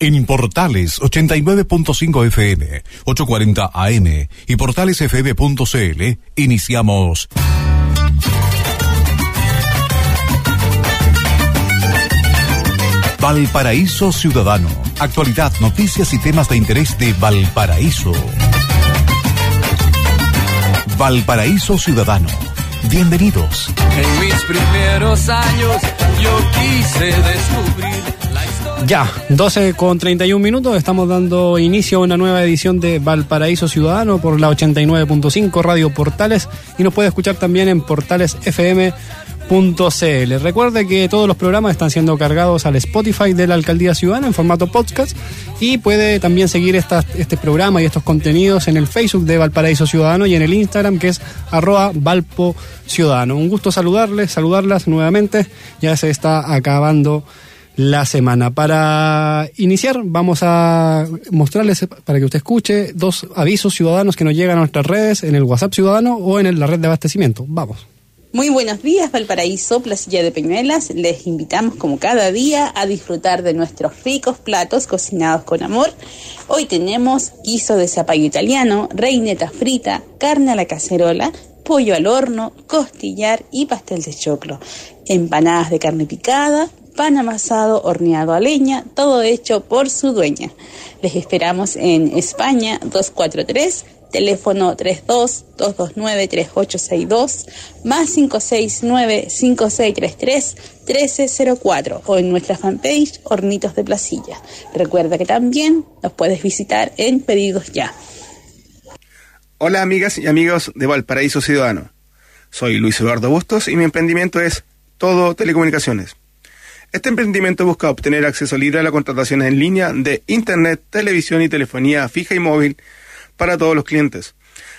En Portales 89.5 FM, 840 AM y portalesfm.cl iniciamos. Valparaíso Ciudadano. Actualidad, noticias y temas de interés de Valparaíso. Valparaíso Ciudadano. Bienvenidos. En mis primeros años yo quise descubrir. Ya, 12 con 31 minutos, estamos dando inicio a una nueva edición de Valparaíso Ciudadano por la 89.5 Radio Portales y nos puede escuchar también en portalesfm.cl. Recuerde que todos los programas están siendo cargados al Spotify de la Alcaldía Ciudadana en formato podcast y puede también seguir esta- este programa y estos contenidos en el Facebook de Valparaíso Ciudadano y en el Instagram que es arroba Valpo Ciudadano. Un gusto saludarles, saludarlas nuevamente, ya se está acabando la semana. Para iniciar, vamos a mostrarles, para que usted escuche, dos avisos ciudadanos que nos llegan a nuestras redes, en el WhatsApp Ciudadano o en la red de abastecimiento. Vamos. Muy buenos días, Valparaíso, Placilla de Peñuelas. Les invitamos, como cada día, a disfrutar de nuestros ricos platos cocinados con amor. Hoy tenemos guiso de zapallo italiano, reineta frita, carne a la cacerola, pollo al horno, costillar y pastel de choclo. Empanadas de carne picada, pan amasado horneado a leña, todo hecho por su dueña. Les esperamos en España 243 teléfono 32-229-3862, más 569-5633-1304 o en nuestra fanpage Hornitos de Placilla. Recuerda que también nos puedes visitar en Pedidos Ya. Hola amigas y amigos de Valparaíso Ciudadano. Soy Luis Eduardo Bustos y mi emprendimiento es Todo Telecomunicaciones. Este emprendimiento busca obtener acceso libre a las contrataciones en línea de Internet, televisión y telefonía fija y móvil para todos los clientes.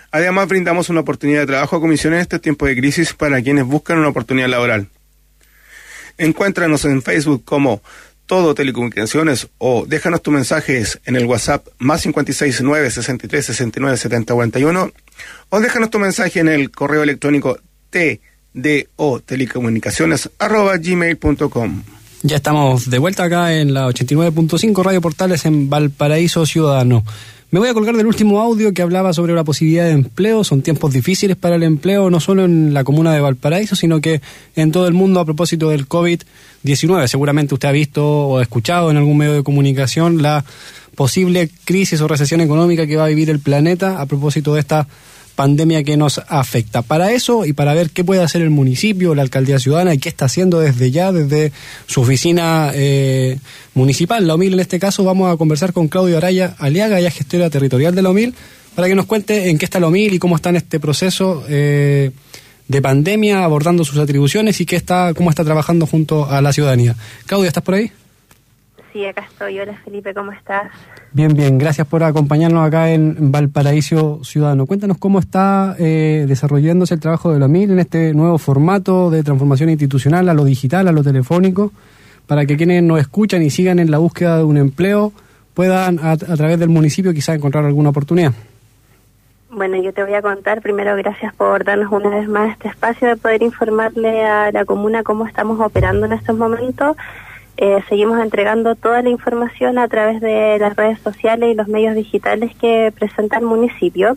Además, brindamos una oportunidad de trabajo a comisiones en este tiempo de crisis para quienes buscan una oportunidad laboral. Encuéntranos en Facebook como Todo Telecomunicaciones o déjanos tus mensajes en el WhatsApp más 56 9 63 69 70 41 o déjanos tu mensaje en el correo electrónico tdo telecomunicaciones arroba. Ya estamos de vuelta acá en la 89.5 Radio Portales en Valparaíso Ciudadano. Me voy a colgar del último audio que hablaba sobre la posibilidad de empleo. Son tiempos difíciles para el empleo, no solo en la comuna de Valparaíso, sino que en todo el mundo a propósito del COVID-19. Seguramente usted ha visto o escuchado en algún medio de comunicación la posible crisis o recesión económica que va a vivir el planeta a propósito de esta pandemia que nos afecta. Para eso y para ver qué puede hacer el municipio, la alcaldía ciudadana y qué está haciendo desde ya, desde su oficina eh, municipal, la OMIL en este caso, vamos a conversar con Claudio Araya Aliaga, ya gestora territorial de la OMIL, para que nos cuente en qué está la OMIL y cómo está en este proceso eh, de pandemia, abordando sus atribuciones y qué está, cómo está trabajando junto a la ciudadanía. Claudio, ¿estás por ahí? Sí, acá estoy. Hola Felipe, ¿cómo estás? Bien, bien, gracias por acompañarnos acá en Valparaíso Ciudadano. Cuéntanos cómo está eh, desarrollándose el trabajo de la MIL en este nuevo formato de transformación institucional a lo digital, a lo telefónico, para que quienes nos escuchan y sigan en la búsqueda de un empleo puedan a, a través del municipio quizá encontrar alguna oportunidad. Bueno, yo te voy a contar. Primero, gracias por darnos una vez más este espacio de poder informarle a la comuna cómo estamos operando en estos momentos. Eh, seguimos entregando toda la información a través de las redes sociales y los medios digitales que presenta el municipio.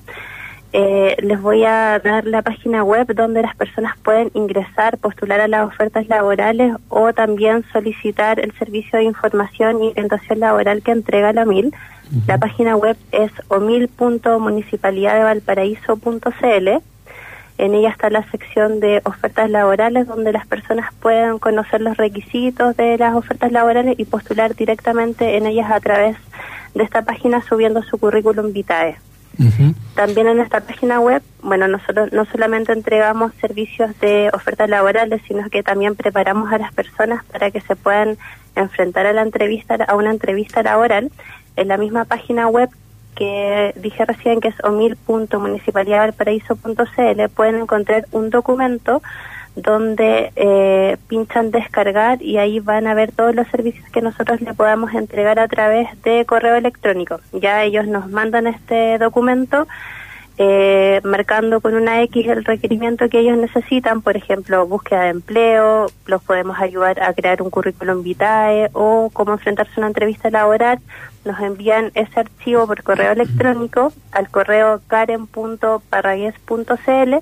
Eh, les voy a dar la página web donde las personas pueden ingresar, postular a las ofertas laborales o también solicitar el servicio de información y orientación laboral que entrega la MIL. La página web es omil.municipalidaddevalparaíso.cl. En ella está la sección de ofertas laborales donde las personas pueden conocer los requisitos de las ofertas laborales y postular directamente en ellas a través de esta página subiendo su currículum vitae. También en esta página web, bueno, nosotros no solamente entregamos servicios de ofertas laborales, sino que también preparamos a las personas para que se puedan enfrentar a la entrevista, a una entrevista laboral. En la misma página web que dije recién, que es omil.municipalidadvalparaíso.cl, pueden encontrar un documento donde eh, pinchan descargar y ahí van a ver todos los servicios que nosotros le podamos entregar a través de correo electrónico. Ya ellos nos mandan este documento eh, marcando con una X el requerimiento que ellos necesitan, por ejemplo, búsqueda de empleo, los podemos ayudar a crear un currículum vitae o cómo enfrentarse a una entrevista laboral, nos envían ese archivo por correo electrónico al correo karen.parragues.cl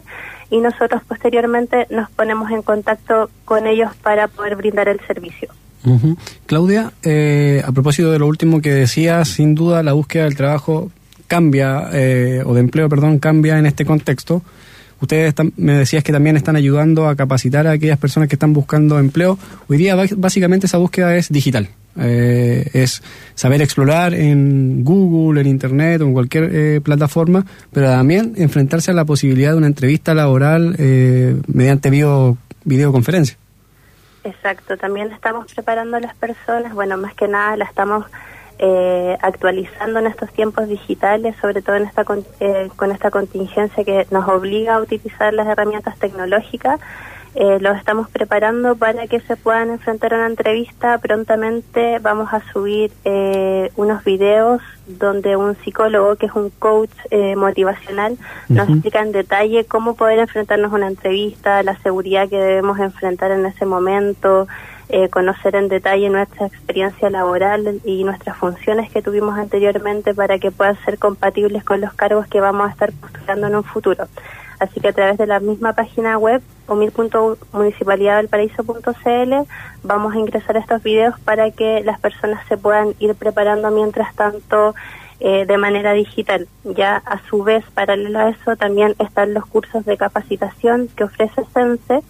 y nosotros posteriormente nos ponemos en contacto con ellos para poder brindar el servicio. Claudia, eh, a propósito de lo último que decías, sin duda la búsqueda del trabajo cambia, eh, o de empleo, perdón, cambia en este contexto. Ustedes me decías que también están ayudando a capacitar a aquellas personas que están buscando empleo. Hoy día básicamente esa búsqueda es digital. Eh, es saber explorar en Google, en Internet o en cualquier eh, plataforma, pero también enfrentarse a la posibilidad de una entrevista laboral eh, mediante video, videoconferencia. Exacto, también estamos preparando a las personas, bueno, más que nada la estamos eh, actualizando en estos tiempos digitales, sobre todo en esta con, eh, con esta contingencia que nos obliga a utilizar las herramientas tecnológicas. Eh, los estamos preparando para que se puedan enfrentar a una entrevista. Prontamente vamos a subir eh, unos videos donde un psicólogo, que es un coach eh, motivacional, nos explica en detalle cómo poder enfrentarnos a una entrevista, la seguridad que debemos enfrentar en ese momento, eh, conocer en detalle nuestra experiencia laboral y nuestras funciones que tuvimos anteriormente para que puedan ser compatibles con los cargos que vamos a estar postulando en un futuro. Así que a través de la misma página web, humil.municipalidadvalparaíso.cl, vamos a ingresar estos videos para que las personas se puedan ir preparando mientras tanto eh, de manera digital. Ya a su vez, paralelo a eso, también están los cursos de capacitación que ofrece Sense.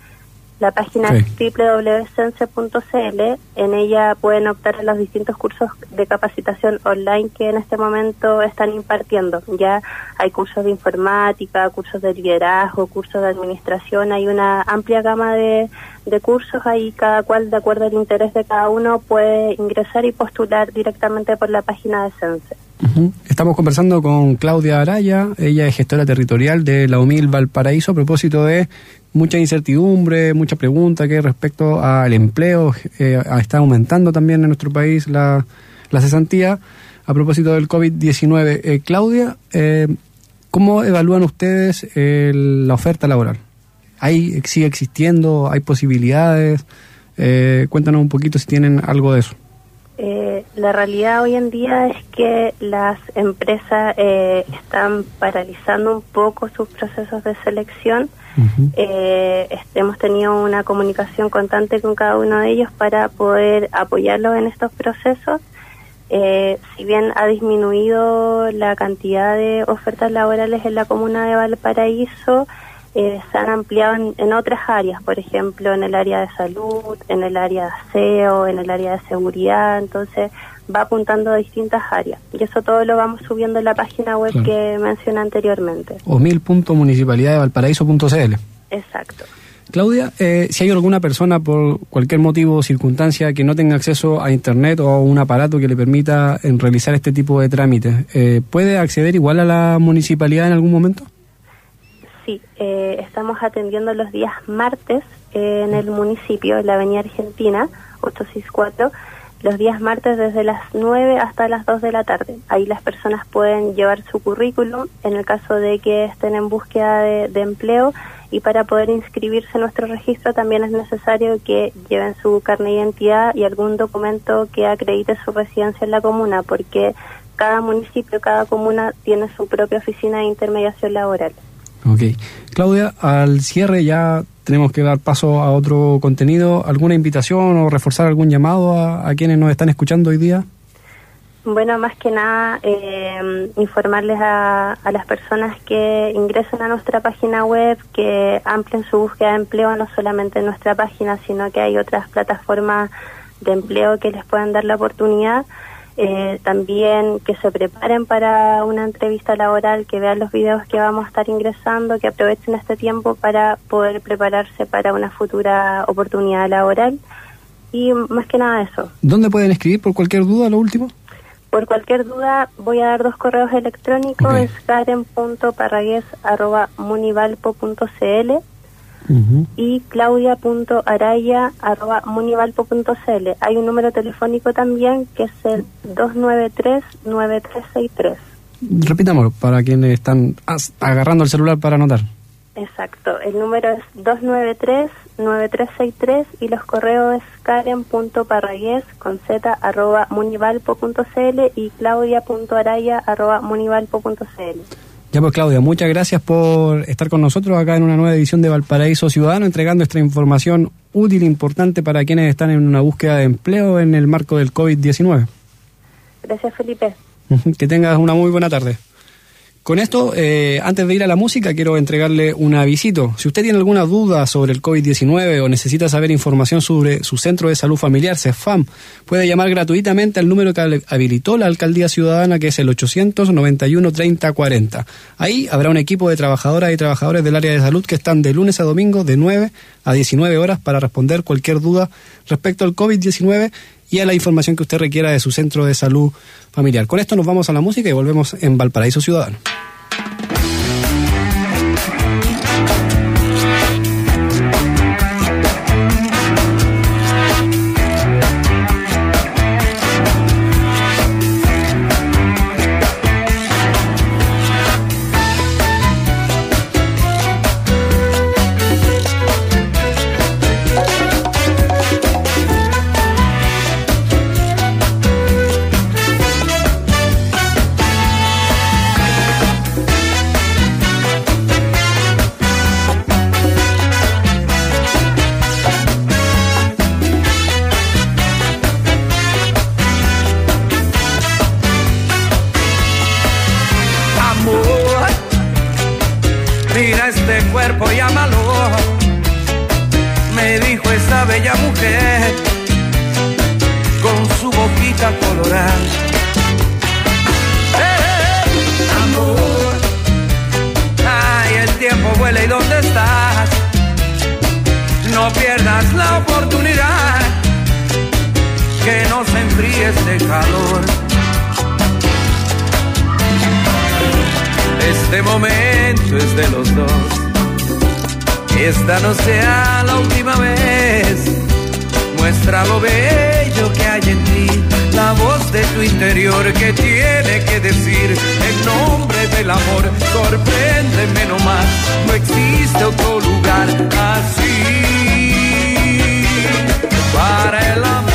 La página Sí. es www.sense.cl. En ella pueden optar a los distintos cursos de capacitación online que en este momento están impartiendo. Ya hay cursos de informática, cursos de liderazgo, cursos de administración. Hay una amplia gama de, de cursos ahí, cada cual, de acuerdo al interés de cada uno, puede ingresar y postular directamente por la página de Sense. Estamos conversando con Claudia Araya, ella es gestora territorial de la UMIL Valparaíso a propósito de mucha incertidumbre, mucha pregunta que respecto al empleo, eh, está aumentando también en nuestro país la, la cesantía a propósito del COVID-19. Eh, Claudia, eh, ¿cómo evalúan ustedes el- la oferta laboral? ¿Hay, ¿Sigue existiendo? ¿Hay posibilidades? Eh, cuéntanos un poquito si tienen algo de eso. Eh, la realidad hoy en día es que las empresas eh, están paralizando un poco sus procesos de selección. Eh, est- hemos tenido una comunicación constante con cada uno de ellos para poder apoyarlos en estos procesos. Eh, si bien ha disminuido la cantidad de ofertas laborales en la comuna de Valparaíso, eh, se han ampliado en, en otras áreas, por ejemplo, en el área de salud, en el área de aseo, en el área de seguridad, entonces va apuntando a distintas áreas. Y eso todo lo vamos subiendo en la página web Claro. que mencioné anteriormente. omil.municipalidadvalparaíso.cl Exacto. Claudia, eh, si hay alguna persona por cualquier motivo o circunstancia que no tenga acceso a Internet o a un aparato que le permita eh, realizar este tipo de trámites, eh, ¿puede acceder igual a la municipalidad en algún momento? Sí, eh, estamos atendiendo los días martes eh, en el municipio, en la Avenida Argentina, 864, los días martes desde las 9 hasta las 2 de la tarde. Ahí las personas pueden llevar su currículum en el caso de que estén en búsqueda de, empleo y para poder inscribirse en nuestro registro también es necesario que lleven su carne de identidad y algún documento que acredite su residencia en la comuna, porque cada municipio, cada comuna tiene su propia oficina de intermediación laboral. Ok. Claudia, al cierre ya tenemos que dar paso a otro contenido. ¿Alguna invitación o reforzar algún llamado a, quienes nos están escuchando hoy día? Bueno, más que nada, eh, informarles a, a las personas que ingresen a nuestra página web, que amplien su búsqueda de empleo, no solamente en nuestra página, sino que hay otras plataformas de empleo que les puedan dar la oportunidad. Eh, también que se preparen para una entrevista laboral, que vean los videos que vamos a estar ingresando, que aprovechen este tiempo para poder prepararse para una futura oportunidad laboral. Y más que nada eso. ¿Dónde pueden escribir por cualquier duda, lo último? Por cualquier duda, voy a dar dos correos electrónicos, Ok. es karen.parragues.munivalpo.cl Ujú. y claudia.araya.munivalpo.cl. Hay un número telefónico también que es el 293-9363. Repitámoslo para quienes están agarrando el celular para anotar. Exacto, el número es 293-9363 y los correos es karen.parragués con z arroba munivalpo.cl y claudia.araya arroba munivalpo.cl. Ya pues Claudia, muchas gracias por estar con nosotros acá en una nueva edición de Valparaíso Ciudadano, entregando esta información útil e importante para quienes están en una búsqueda de empleo en el marco del COVID-19. Gracias Felipe. Que tengas una muy buena tarde. Con esto, eh, antes de ir a la música, quiero entregarle un avisito. Si usted tiene alguna duda sobre el COVID-19 o necesita saber información sobre su centro de salud familiar, CEFAM, puede llamar gratuitamente al número que hab- habilitó la Alcaldía Ciudadana, que es el 891-3040. Ahí habrá un equipo de trabajadoras y trabajadores del área de salud que están de lunes a domingo de 9 a 19 horas para responder cualquier duda respecto al COVID-19 y a la información que usted requiera de su centro de salud familiar. Con esto nos vamos a la música y volvemos en Valparaíso Ciudadano. No pierdas la oportunidad que no se enfríe este calor. Este momento es de los dos. Esta no sea la última vez. Muestra lo bello que hay en ti, la voz de tu interior que tiene que decir en nombre del amor. Sorpréndeme nomás, no existe otro lugar así para el amor.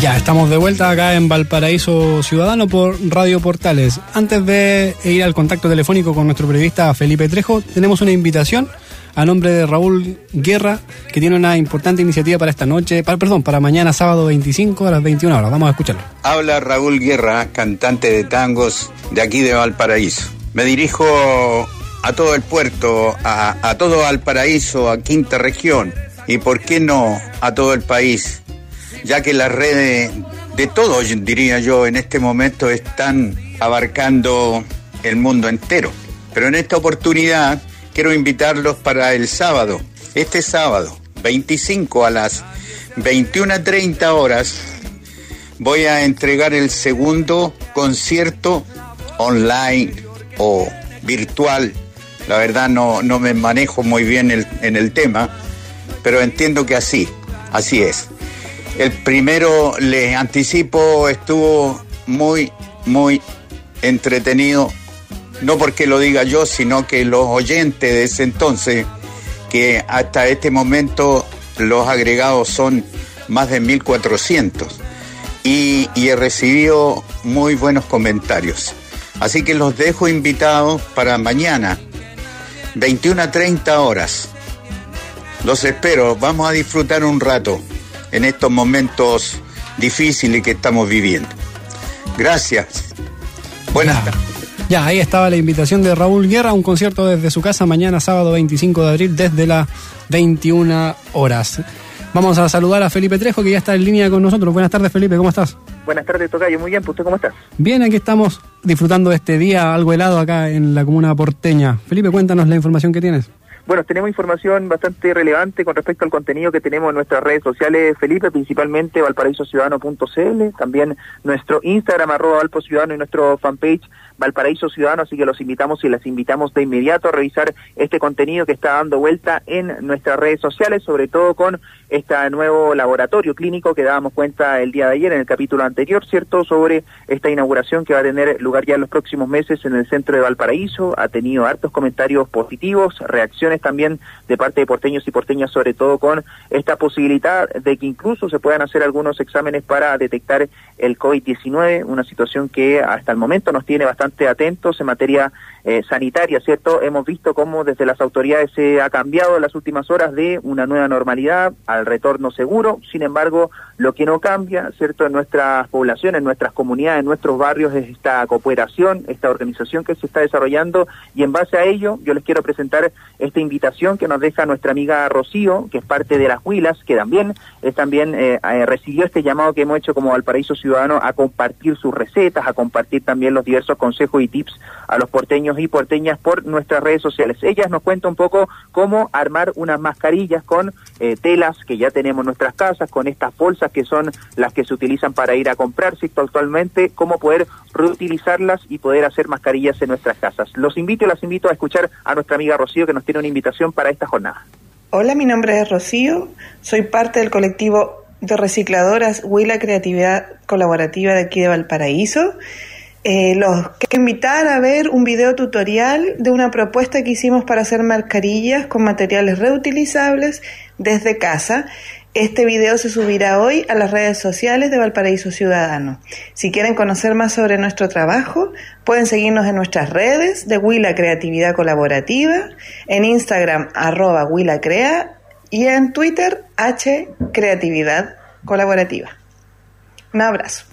Ya estamos de vuelta acá en Valparaíso Ciudadano por Radio Portales. Antes de ir al contacto telefónico con nuestro periodista Felipe Trejo, tenemos una invitación a nombre de Raúl Guerra, que tiene una importante iniciativa para esta noche, para, perdón, para mañana sábado 25 a las 21 horas. Vamos a escucharlo. Habla Raúl Guerra, cantante de tangos de aquí de Valparaíso. Me dirijo a todo el puerto, a, a todo Valparaíso, a quinta región y, por qué no, a todo el país, ya que las redes de todos, diría yo, en este momento están abarcando el mundo entero. Pero en esta oportunidad quiero invitarlos para el sábado, este sábado, 25 a las 21.30 horas, voy a entregar el segundo concierto online o virtual. La verdad no, no me manejo muy bien en el tema, pero entiendo que así, así es. El primero, les anticipo, estuvo muy, muy entretenido, no porque lo diga yo, sino que los oyentes de ese entonces, que hasta este momento los agregados son más de 1400 y, y he recibido muy buenos comentarios. Así que los dejo invitados para mañana, 21 a 30 horas. Los espero, vamos a disfrutar un rato en estos momentos difíciles que estamos viviendo. Gracias. Buenas tardes. Ya, ahí estaba la invitación de Raúl Guerra a un concierto desde su casa mañana sábado 25 de abril desde las 21 horas. Vamos a saludar a Felipe Trejo que ya está en línea con nosotros. Buenas tardes Felipe, ¿cómo estás? Buenas tardes, Tocayo. Muy bien, pues, ¿usted cómo estás? Bien, aquí estamos disfrutando de este día algo helado acá en la comuna porteña. Felipe, cuéntanos la información que tienes. Bueno, tenemos información bastante relevante con respecto al contenido que tenemos en nuestras redes sociales, Felipe, principalmente valparaísociudadano.cl, también nuestro Instagram, arroba Valpo Ciudadano y nuestro fanpage Valparaíso Ciudadano, así que los invitamos y las invitamos de inmediato a revisar este contenido que está dando vuelta en nuestras redes sociales, sobre todo con este nuevo laboratorio clínico que dábamos cuenta el día de ayer en el capítulo anterior, ¿cierto?, sobre esta inauguración que va a tener lugar ya en los próximos meses en el centro de Valparaíso. Ha tenido hartos comentarios positivos, reacciones también de parte de porteños y porteñas, sobre todo con esta posibilidad de que incluso se puedan hacer algunos exámenes para detectar el COVID-19, una situación que hasta el momento nos tiene bastante atentos en materia eh, sanitaria, ¿cierto? Hemos visto cómo desde las autoridades se ha cambiado en las últimas horas de una nueva normalidad al retorno seguro. Sin embargo, lo que no cambia, ¿cierto? En nuestras poblaciones, en nuestras comunidades, en nuestros barrios es esta cooperación, esta organización que se está desarrollando y en base a ello yo les quiero presentar invitación que nos deja nuestra amiga Rocío, que es parte de las Huilas, que también, es también eh, eh, recibió este llamado que hemos hecho como Valparaíso Ciudadano a compartir sus recetas, a compartir también los diversos consejos y tips a los porteños y porteñas por nuestras redes sociales. Ellas nos cuentan un poco cómo armar unas mascarillas con eh, telas que ya tenemos en nuestras casas, con estas bolsas que son las que se utilizan para ir a comprar actualmente, cómo poder reutilizarlas y poder hacer mascarillas en nuestras casas. Los invito las invito a escuchar a nuestra amiga Rocío que nos tiene una invitación para esta jornada. Hola, mi nombre es Rocío, soy parte del colectivo de recicladoras Huila Creatividad Colaborativa de aquí de Valparaíso eh, los quiero invitar a ver un video tutorial de una propuesta que hicimos para hacer mascarillas con materiales reutilizables desde casa. Este video se subirá hoy a las redes sociales de Valparaíso Ciudadano. Si quieren conocer más sobre nuestro trabajo, pueden seguirnos en nuestras redes de Huila Creatividad Colaborativa, en Instagram arroba Huila Crea y en Twitter H Creatividad Colaborativa. Un abrazo.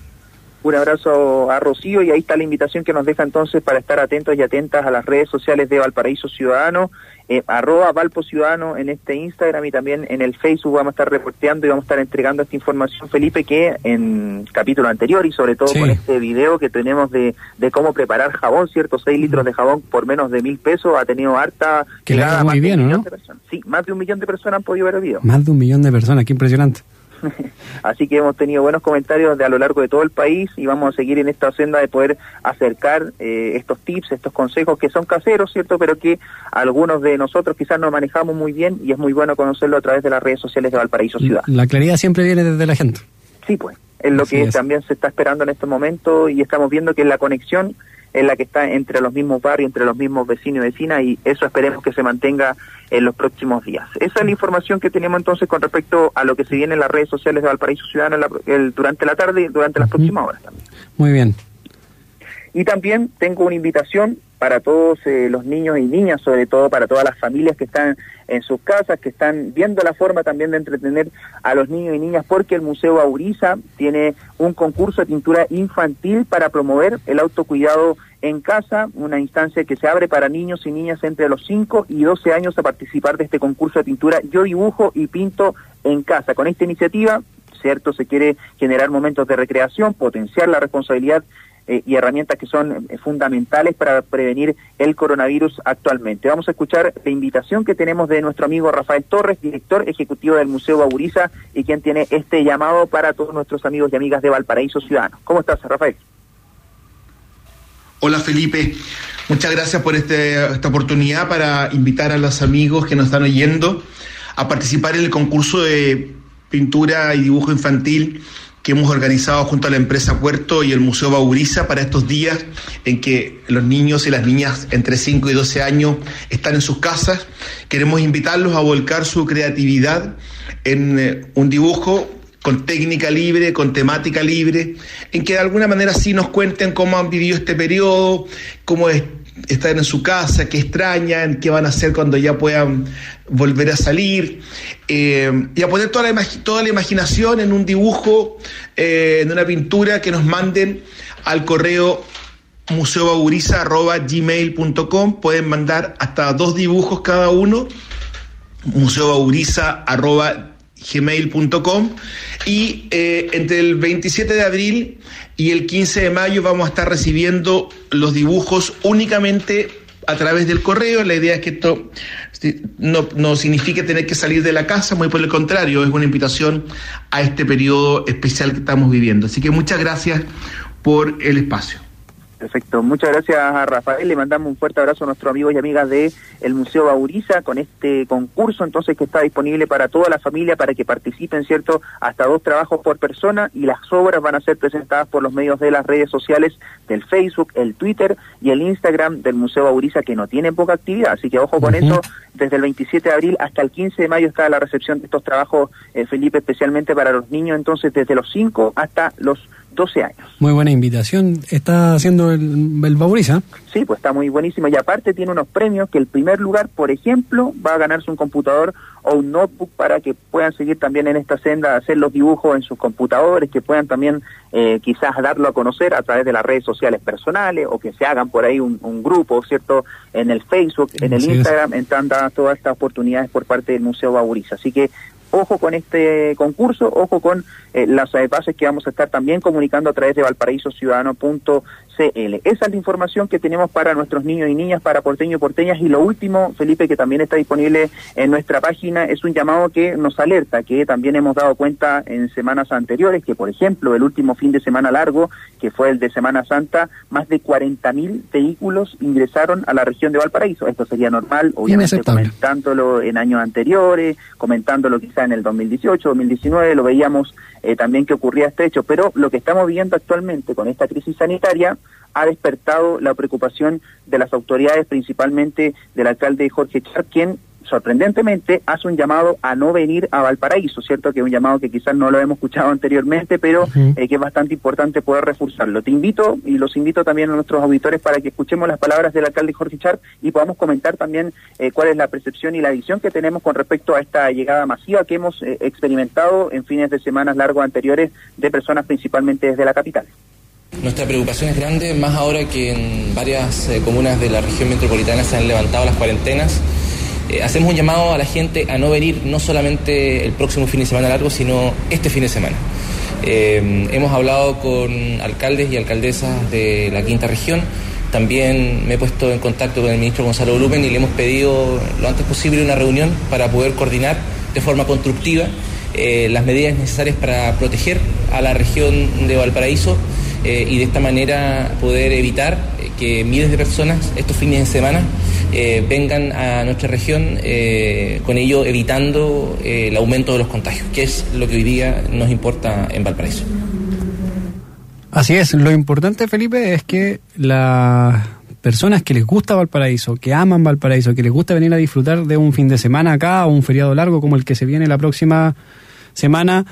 Un abrazo a Rocío y ahí está la invitación que nos deja entonces para estar atentos y atentas a las redes sociales de Valparaíso Ciudadano, eh, arroba Valpo Ciudadano en este Instagram y también en el Facebook vamos a estar reporteando y vamos a estar entregando esta información, Felipe, que en capítulo anterior y sobre todo con este video que tenemos de, de cómo preparar jabón, ¿cierto? 6 litros de jabón por menos de mil pesos ha tenido harta... Que le muy bien, ¿no? Sí, más de un millón de personas han podido ver el video. Más de un millón de personas, qué impresionante. Así que hemos tenido buenos comentarios de a lo largo de todo el país y vamos a seguir en esta senda de poder acercar eh, estos tips, estos consejos que son caseros, ¿cierto? Pero que algunos de nosotros quizás no manejamos muy bien y es muy bueno conocerlo a través de las redes sociales de Valparaíso Ciudad. La claridad siempre viene desde la gente. Sí, pues, es lo que también se está esperando en este momento y estamos viendo que la conexión es la que está entre los mismos barrios, entre los mismos vecinos y vecinas, y eso esperemos que se mantenga en los próximos días. Esa es la información que tenemos entonces con respecto a lo que se viene en las redes sociales de Valparaíso Ciudadano durante la tarde y durante las próximas horas también. Muy bien. Y también tengo una invitación para todos eh, los niños y niñas, sobre todo para todas las familias que están en sus casas, que están viendo la forma también de entretener a los niños y niñas, porque el Museo Auriza tiene un concurso de pintura infantil para promover el autocuidado en casa, una instancia que se abre para niños y niñas entre los 5 y 12 años a participar de este concurso de pintura Yo dibujo y pinto en casa. Con esta iniciativa, cierto, se quiere generar momentos de recreación, potenciar la responsabilidad eh, y herramientas que son eh, fundamentales para prevenir el coronavirus actualmente. Vamos a escuchar la invitación que tenemos de nuestro amigo Rafael Torres, director ejecutivo del Museo Bauriza y quien tiene este llamado para todos nuestros amigos y amigas de Valparaíso Ciudadano. ¿Cómo estás, Rafael? Hola Felipe, muchas gracias por este, esta oportunidad para invitar a los amigos que nos están oyendo a participar en el concurso de pintura y dibujo infantil que hemos organizado junto a la empresa Puerto y el Museo Bauriza para estos días en que los niños y las niñas entre 5 y 12 años están en sus casas. Queremos invitarlos a volcar su creatividad en eh, un dibujo con técnica libre, con temática libre, en que de alguna manera sí nos cuenten cómo han vivido este periodo, cómo están en su casa, qué extrañan, qué van a hacer cuando ya puedan volver a salir, eh, y a poner toda la, toda la imaginación en un dibujo, eh, en una pintura que nos manden al correo museobauriza.gmail.com. Pueden mandar hasta dos dibujos cada uno, museobauriza.gmail.com. Y eh, entre el 27 de abril y el 15 de mayo vamos a estar recibiendo los dibujos únicamente a través del correo. La idea es que esto no, no significa tener que salir de la casa, muy por el contrario, es una invitación a este periodo especial que estamos viviendo. Así que muchas gracias por el espacio. Perfecto, muchas gracias a Rafael, le mandamos un fuerte abrazo a nuestros amigos y amigas de el Museo Bauriza con este concurso entonces que está disponible para toda la familia para que participen, ¿cierto? Hasta dos trabajos por persona y las obras van a ser presentadas por los medios de las redes sociales del Facebook, el Twitter y el Instagram del Museo Bauriza que no tiene poca actividad, así que ojo con eso, desde el 27 de abril hasta el 15 de mayo está la recepción de estos trabajos, eh, Felipe, especialmente para los niños, entonces desde los 5 hasta los 12 años. Muy buena invitación. ¿Está haciendo el, el? Sí, pues está muy buenísimo. Y aparte tiene unos premios que el primer lugar, por ejemplo, va a ganarse un computador o un notebook para que puedan seguir también en esta senda, hacer los dibujos en sus computadores, que puedan también eh, quizás darlo a conocer a través de las redes sociales personales o que se hagan por ahí un, un grupo, ¿cierto? En el Facebook, en el Así es. Instagram, están dadas todas estas oportunidades por parte del Museo Bauriza. Así que ojo con este concurso, ojo con eh, las bases que vamos a estar también comunicando a través de valparaísociudadano.cl. Esa es la información que tenemos para nuestros niños y niñas, para porteños y porteñas. Y lo último, Felipe, que también está disponible en nuestra página, es un llamado que nos alerta, que también hemos dado cuenta en semanas anteriores, que por ejemplo, el último fin de semana largo, que fue el de Semana Santa, más de 40.000 vehículos ingresaron a la región de Valparaíso. Esto sería normal, obviamente comentándolo en años anteriores, comentándolo quizá en el 2018, 2019, lo veíamos eh, también que ocurría este hecho, pero lo que estamos viendo actualmente con esta crisis sanitaria ha despertado la preocupación de las autoridades, principalmente del alcalde Jorge Char, quien sorprendentemente hace un llamado a no venir a Valparaíso, ¿cierto? Que es un llamado que quizás no lo hemos escuchado anteriormente, pero eh, que es bastante importante poder reforzarlo. Te invito y los invito también a nuestros auditores para que escuchemos las palabras del alcalde Jorge Char y podamos comentar también eh, cuál es la percepción y la visión que tenemos con respecto a esta llegada masiva que hemos eh, experimentado en fines de semanas largos anteriores de personas principalmente desde la capital. Nuestra preocupación es grande, más ahora que en varias eh, comunas de la región metropolitana se han levantado las cuarentenas. Eh, hacemos un llamado a la gente a no venir no solamente el próximo fin de semana largo, sino este fin de semana. Eh, hemos hablado con alcaldes y alcaldesas de la quinta región. También me he puesto en contacto con el ministro Gonzalo Blumen y le hemos pedido lo antes posible una reunión para poder coordinar de forma constructiva eh, las medidas necesarias para proteger a la región de Valparaíso y de esta manera poder evitar que miles de personas estos fines de semana eh, vengan a nuestra región, eh, con ello evitando eh, el aumento de los contagios, que es lo que hoy día nos importa en Valparaíso. Así es, lo importante, Felipe, es que las personas que les gusta Valparaíso, que aman Valparaíso, que les gusta venir a disfrutar de un fin de semana acá o un feriado largo como el que se viene la próxima semana,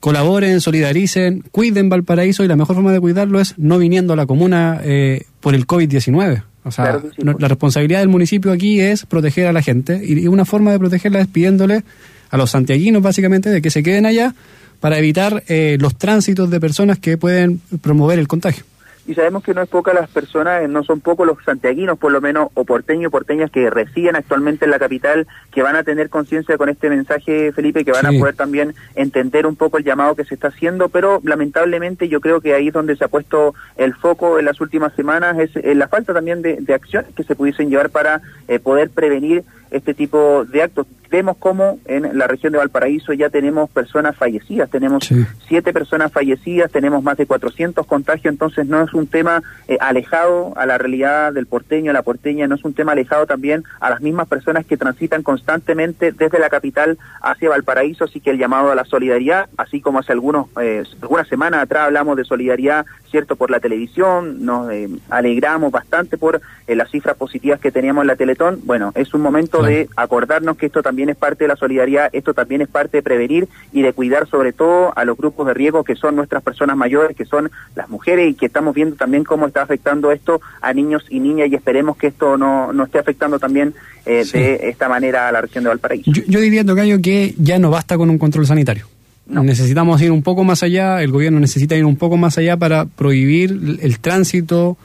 colaboren, solidaricen, cuiden Valparaíso y la mejor forma de cuidarlo es no viniendo a la comuna eh, por el COVID-19. O sea, Claro sí, la responsabilidad del municipio aquí es proteger a la gente y y una forma de protegerla es pidiéndole a los santiaguinos básicamente de que se queden allá para evitar eh, los tránsitos de personas que pueden promover el contagio. Y sabemos que no es poca las personas, eh, no son pocos los santiaguinos, por lo menos, o porteños y porteñas que residen actualmente en la capital, que van a tener conciencia con este mensaje, Felipe, que van Sí. a poder también entender un poco el llamado que se está haciendo, pero lamentablemente yo creo que ahí es donde se ha puesto el foco en las últimas semanas, es eh, la falta también de, de acciones que se pudiesen llevar para eh, poder prevenir este tipo de actos. Vemos cómo en la región de Valparaíso ya tenemos personas fallecidas, tenemos Sí. siete personas fallecidas, tenemos más de 400 contagios, entonces no es un tema eh, alejado a la realidad del porteño, a la porteña, no es un tema alejado también a las mismas personas que transitan constantemente desde la capital hacia Valparaíso, así que el llamado a la solidaridad, así como hace algunos eh, algunas semanas atrás hablamos de solidaridad, cierto, por la televisión, nos eh, alegramos bastante por eh, las cifras positivas que teníamos en la Teletón, bueno, es un momento Claro. de acordarnos que esto también es parte de la solidaridad, esto también es parte de prevenir y de cuidar sobre todo a los grupos de riesgo que son nuestras personas mayores, que son las mujeres y que estamos viendo también cómo está afectando esto a niños y niñas y esperemos que esto no, no esté afectando también eh, Sí. de esta manera a la región de Valparaíso. Yo, yo diría, Tocayo, que ya no basta con un control sanitario. No. Necesitamos ir un poco más allá, el gobierno necesita ir un poco más allá para prohibir el tránsito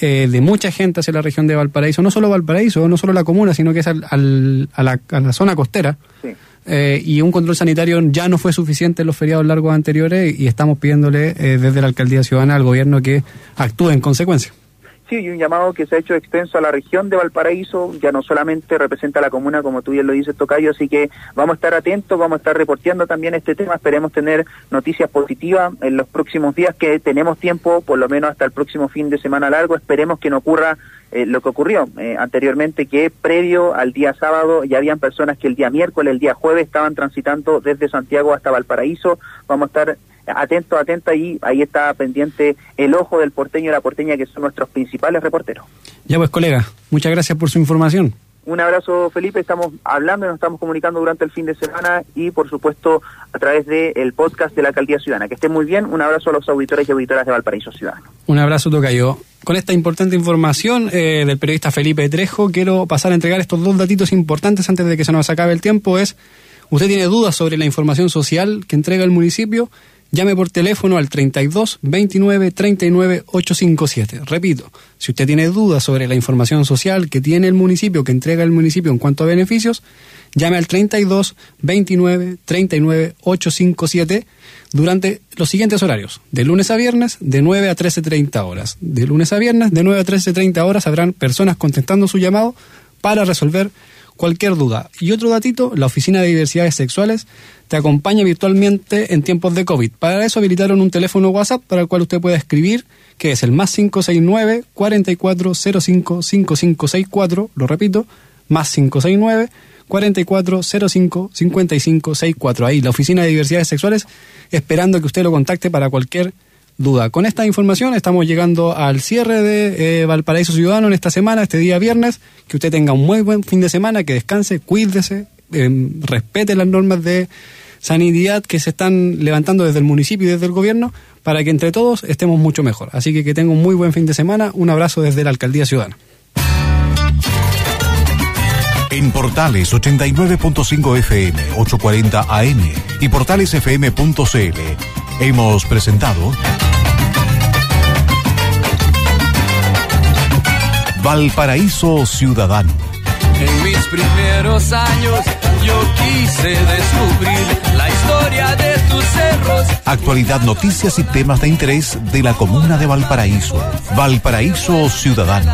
eh, de mucha gente hacia la región de Valparaíso, no solo Valparaíso, no solo la comuna, sino que es al- al- a, la, a la zona costera. Sí. Eh, y un control sanitario ya no fue suficiente en los feriados largos anteriores y estamos pidiéndole eh, desde la alcaldía ciudadana al gobierno que actúe en consecuencia. Sí, y un llamado que se ha hecho extenso a la región de Valparaíso, ya no solamente representa a la comuna, como tú bien lo dices, Tocayo, así que vamos a estar atentos, vamos a estar reporteando también este tema, esperemos tener noticias positivas en los próximos días, que tenemos tiempo, por lo menos hasta el próximo fin de semana largo, esperemos que no ocurra eh, lo que ocurrió eh, anteriormente, que previo al día sábado ya habían personas que el día miércoles, el día jueves estaban transitando desde Santiago hasta Valparaíso, vamos a estar atento, atenta y ahí está pendiente el ojo del porteño y la porteña que son nuestros principales reporteros. Ya pues colega, muchas gracias por su información. Un abrazo Felipe, estamos hablando nos estamos comunicando durante el fin de semana y por supuesto a través del podcast de la Alcaldía Ciudadana. Que estén muy bien, un abrazo a los auditores y auditoras de Valparaíso Ciudadano. Un abrazo Tocayo. Con esta importante información eh, del periodista Felipe Trejo, quiero pasar a entregar estos dos datitos importantes antes de que se nos acabe el tiempo. Es, usted tiene dudas sobre la información social que entrega el municipio, llame por teléfono al 32 29 39 857. Repito, si usted tiene dudas sobre la información social que tiene el municipio, que entrega el municipio en cuanto a beneficios, llame al 32 29 39 857 durante los siguientes horarios. De lunes a viernes, de 9 a 13.30 horas. De lunes a viernes, de 9 a 13.30 horas, habrán personas contestando su llamado para resolver cualquier duda. Y otro datito, la Oficina de Diversidades Sexuales te acompaña virtualmente en tiempos de COVID. Para eso habilitaron un teléfono WhatsApp para el cual usted puede escribir, que es el más 569 4405 5564, lo repito, más 569 4405 5564. Ahí, la Oficina de Diversidades Sexuales, esperando que usted lo contacte para cualquier duda. Con esta información estamos llegando al cierre de eh, Valparaíso Ciudadano en esta semana, este día viernes. Que usted tenga un muy buen fin de semana, que descanse, cuídese, eh, respete las normas de sanidad que se están levantando desde el municipio y desde el gobierno para que entre todos estemos mucho mejor. Así que que tenga un muy buen fin de semana. Un abrazo desde la Alcaldía Ciudadana. En Portales 89.5 FM, 840 AM y portalesfm.cl hemos presentado Valparaíso Ciudadano. En mis primeros años yo quise descubrir la historia de tus cerros. Actualidad, noticias y temas de interés de la comuna de Valparaíso. Valparaíso Ciudadano.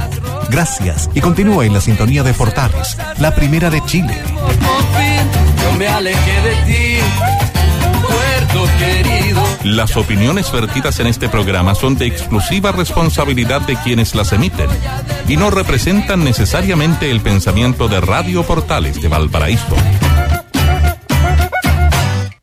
Gracias y continúe en la sintonía de Portales, la primera de Chile. Por fin yo me alejé de ti, puerto querido. Las opiniones vertidas en este programa son de exclusiva responsabilidad de quienes las emiten y no representan necesariamente el pensamiento de Radio Portales de Valparaíso.